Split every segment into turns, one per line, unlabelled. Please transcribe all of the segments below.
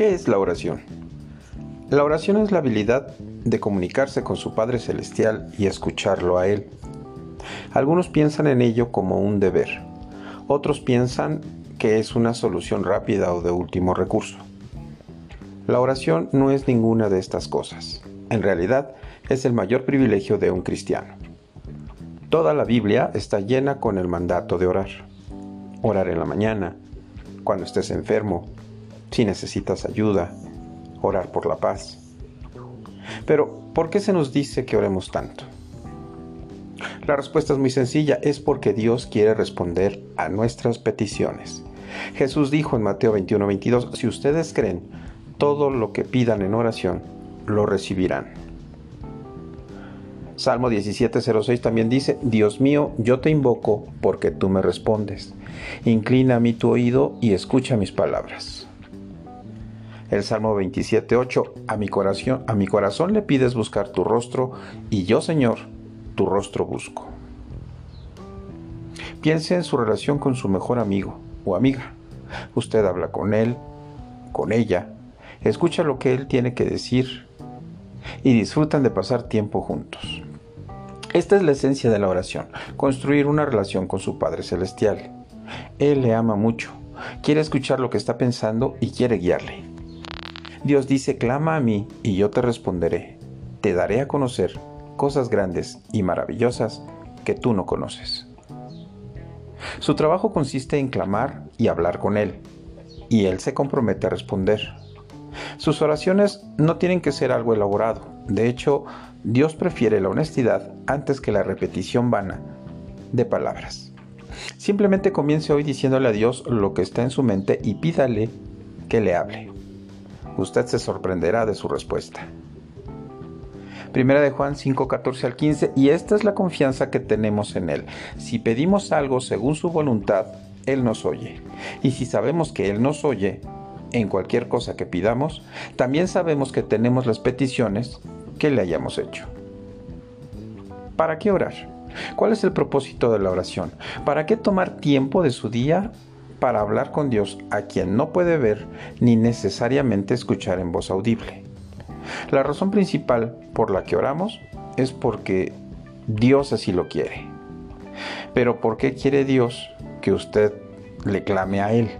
¿Qué es la oración? La oración es la habilidad de comunicarse con su Padre Celestial y escucharlo a Él. Algunos piensan en ello como un deber, otros piensan que es una solución rápida o de último recurso. La oración no es ninguna de estas cosas. En realidad, es el mayor privilegio de un cristiano. Toda la Biblia está llena con el mandato de orar. Orar en la mañana, cuando estés enfermo, si necesitas ayuda, orar por la paz. Pero, ¿por qué se nos dice que oremos tanto? La respuesta es muy sencilla, es porque Dios quiere responder a nuestras peticiones. Jesús dijo en Mateo 21, 22, si ustedes creen, todo lo que pidan en oración, lo recibirán. Salmo 17.06 también dice, Dios mío, yo te invoco porque tú me respondes. Inclina a mí tu oído y escucha mis palabras. El Salmo 27.8, a mi corazón, a mi corazón le pides buscar tu rostro y yo, Señor, tu rostro busco. Piense en su relación con su mejor amigo o amiga. Usted habla con él, con ella, escucha lo que él tiene que decir y disfrutan de pasar tiempo juntos. Esta es la esencia de la oración, construir una relación con su Padre Celestial. Él le ama mucho, quiere escuchar lo que está pensando y quiere guiarle. Dios dice, clama a mí y yo te responderé. Te daré a conocer cosas grandes y maravillosas que tú no conoces. Su trabajo consiste en clamar y hablar con Él, y Él se compromete a responder. Sus oraciones no tienen que ser algo elaborado, de hecho, Dios prefiere la honestidad antes que la repetición vana de palabras. Simplemente comience hoy diciéndole a Dios lo que está en su mente y pídale que le hable. Usted se sorprenderá de su respuesta. Primera de Juan 5, 14 al 15, y esta es la confianza que tenemos en Él. Si pedimos algo según su voluntad, Él nos oye. Y si sabemos que Él nos oye en cualquier cosa que pidamos, también sabemos que tenemos las peticiones que le hayamos hecho. ¿Para qué orar? ¿Cuál es el propósito de la oración? ¿Para qué tomar tiempo de su día para hablar con Dios a quien no puede ver ni necesariamente escuchar en voz audible? La razón principal por la que oramos es porque Dios así lo quiere. Pero ¿por qué quiere Dios que usted le clame a Él?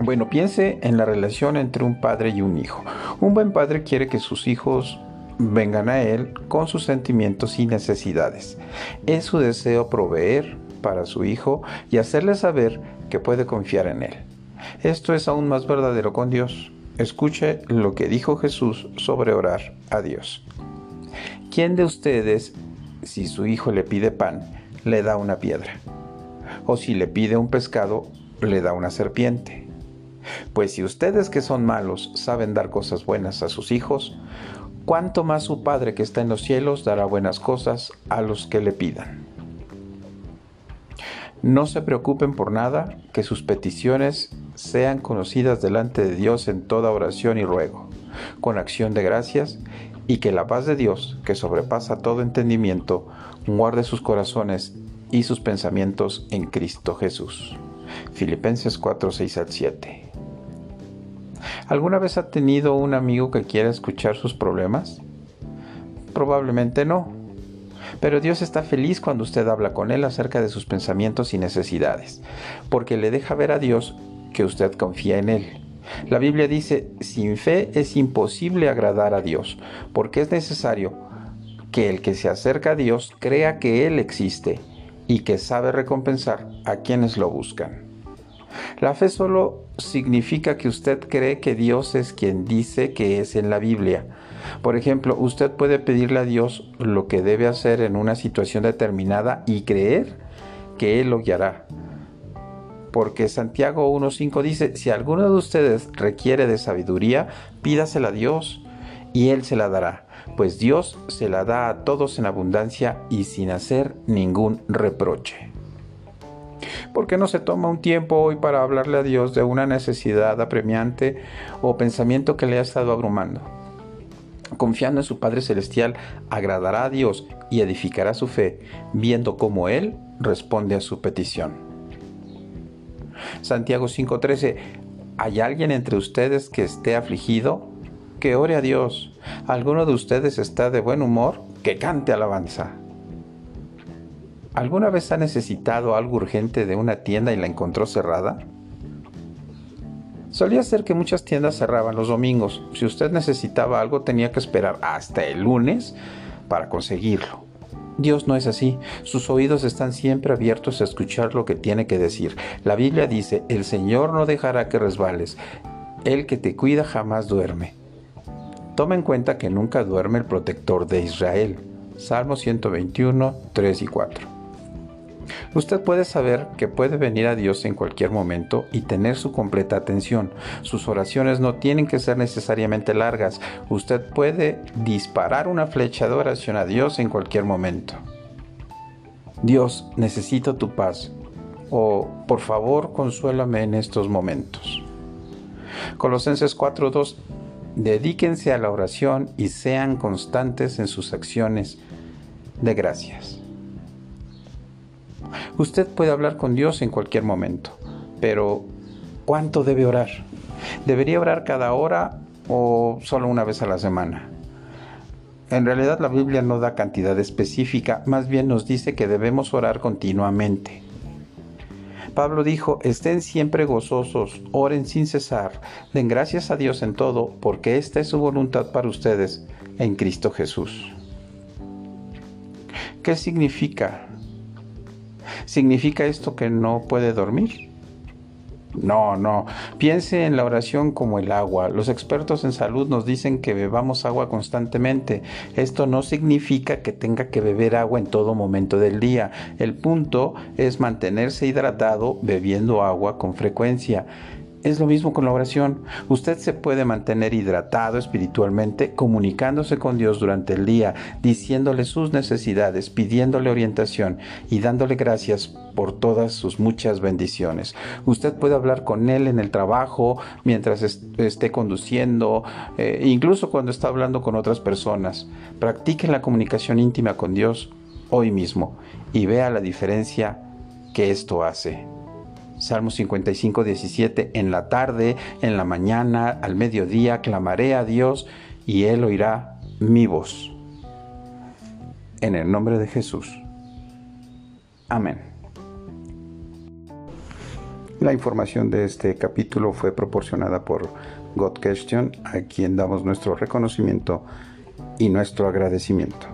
Bueno, piense en la relación entre un padre y un hijo. Un buen padre quiere que sus hijos vengan a Él con sus sentimientos y necesidades. Es su deseo proveer para su Hijo y hacerle saber que puede confiar en Él. Esto es aún más verdadero con Dios. Escuche lo que dijo Jesús sobre orar a Dios. ¿Quién de ustedes, si su hijo le pide pan, le da una piedra? O si le pide un pescado, le da una serpiente? Pues si ustedes que son malos saben dar cosas buenas a sus hijos, cuánto más su Padre que está en los cielos dará buenas cosas a los que le pidan. No se preocupen por nada, que sus peticiones sean conocidas delante de Dios en toda oración y ruego, con acción de gracias, y que la paz de Dios, que sobrepasa todo entendimiento, guarde sus corazones y sus pensamientos en Cristo Jesús. Filipenses 4, 6 al 7. ¿Alguna vez ha tenido un amigo que quiera escuchar sus problemas? Probablemente no. Pero Dios está feliz cuando usted habla con Él acerca de sus pensamientos y necesidades, porque le deja ver a Dios que usted confía en Él. La Biblia dice, sin fe es imposible agradar a Dios, porque es necesario que el que se acerca a Dios crea que Él existe y que sabe recompensar a quienes lo buscan. La fe solo significa que usted cree que Dios es quien dice que es en la Biblia. Por ejemplo, usted puede pedirle a Dios lo que debe hacer en una situación determinada y creer que Él lo guiará. Porque Santiago 1.5 dice, si alguno de ustedes requiere de sabiduría, pídasela a Dios y Él se la dará, pues Dios se la da a todos en abundancia y sin hacer ningún reproche. ¿Por qué no se toma un tiempo hoy para hablarle a Dios de una necesidad apremiante o pensamiento que le ha estado abrumando? Confiando en su Padre Celestial, agradará a Dios y edificará su fe, viendo cómo Él responde a su petición. Santiago 5:13 ¿Hay alguien entre ustedes que esté afligido? Que ore a Dios. ¿Alguno de ustedes está de buen humor? Que cante alabanza. ¿Alguna vez ha necesitado algo urgente de una tienda y la encontró cerrada? Solía ser que muchas tiendas cerraban los domingos. Si usted necesitaba algo tenía que esperar hasta el lunes para conseguirlo. Dios no es así. Sus oídos están siempre abiertos a escuchar lo que tiene que decir. La Biblia dice, el Señor no dejará que resbales. El que te cuida jamás duerme. Toma en cuenta que nunca duerme el protector de Israel. Salmo 121, 3 y 4. Usted puede saber que puede venir a Dios en cualquier momento y tener su completa atención. Sus oraciones no tienen que ser necesariamente largas. Usted puede disparar una flecha de oración a Dios en cualquier momento. Dios, necesito tu paz. O, por favor, consuélame en estos momentos. Colosenses 4:2 Dedíquense a la oración y sean constantes en sus acciones de gracias. Usted puede hablar con Dios en cualquier momento, pero ¿cuánto debe orar? ¿Debería orar cada hora o solo una vez a la semana? En realidad la Biblia no da cantidad específica, más bien nos dice que debemos orar continuamente. Pablo dijo, estén siempre gozosos, oren sin cesar, den gracias a Dios en todo, porque esta es su voluntad para ustedes en Cristo Jesús. ¿Qué significa ¿Significa esto que no puede dormir? No, no. Piense en la oración como el agua. Los expertos en salud nos dicen que bebamos agua constantemente. Esto no significa que tenga que beber agua en todo momento del día. El punto es mantenerse hidratado bebiendo agua con frecuencia. Es lo mismo con la oración. Usted se puede mantener hidratado espiritualmente comunicándose con Dios durante el día, diciéndole sus necesidades, pidiéndole orientación y dándole gracias por todas sus muchas bendiciones. Usted puede hablar con Él en el trabajo, mientras esté conduciendo, eh, incluso cuando está hablando con otras personas. Practique la comunicación íntima con Dios hoy mismo y vea la diferencia que esto hace. Salmo 55, 17, en la tarde, en la mañana, al mediodía, clamaré a Dios y Él oirá mi voz. En el nombre de Jesús. Amén. La información de este capítulo fue proporcionada por God Question, a quien damos nuestro reconocimiento y nuestro agradecimiento.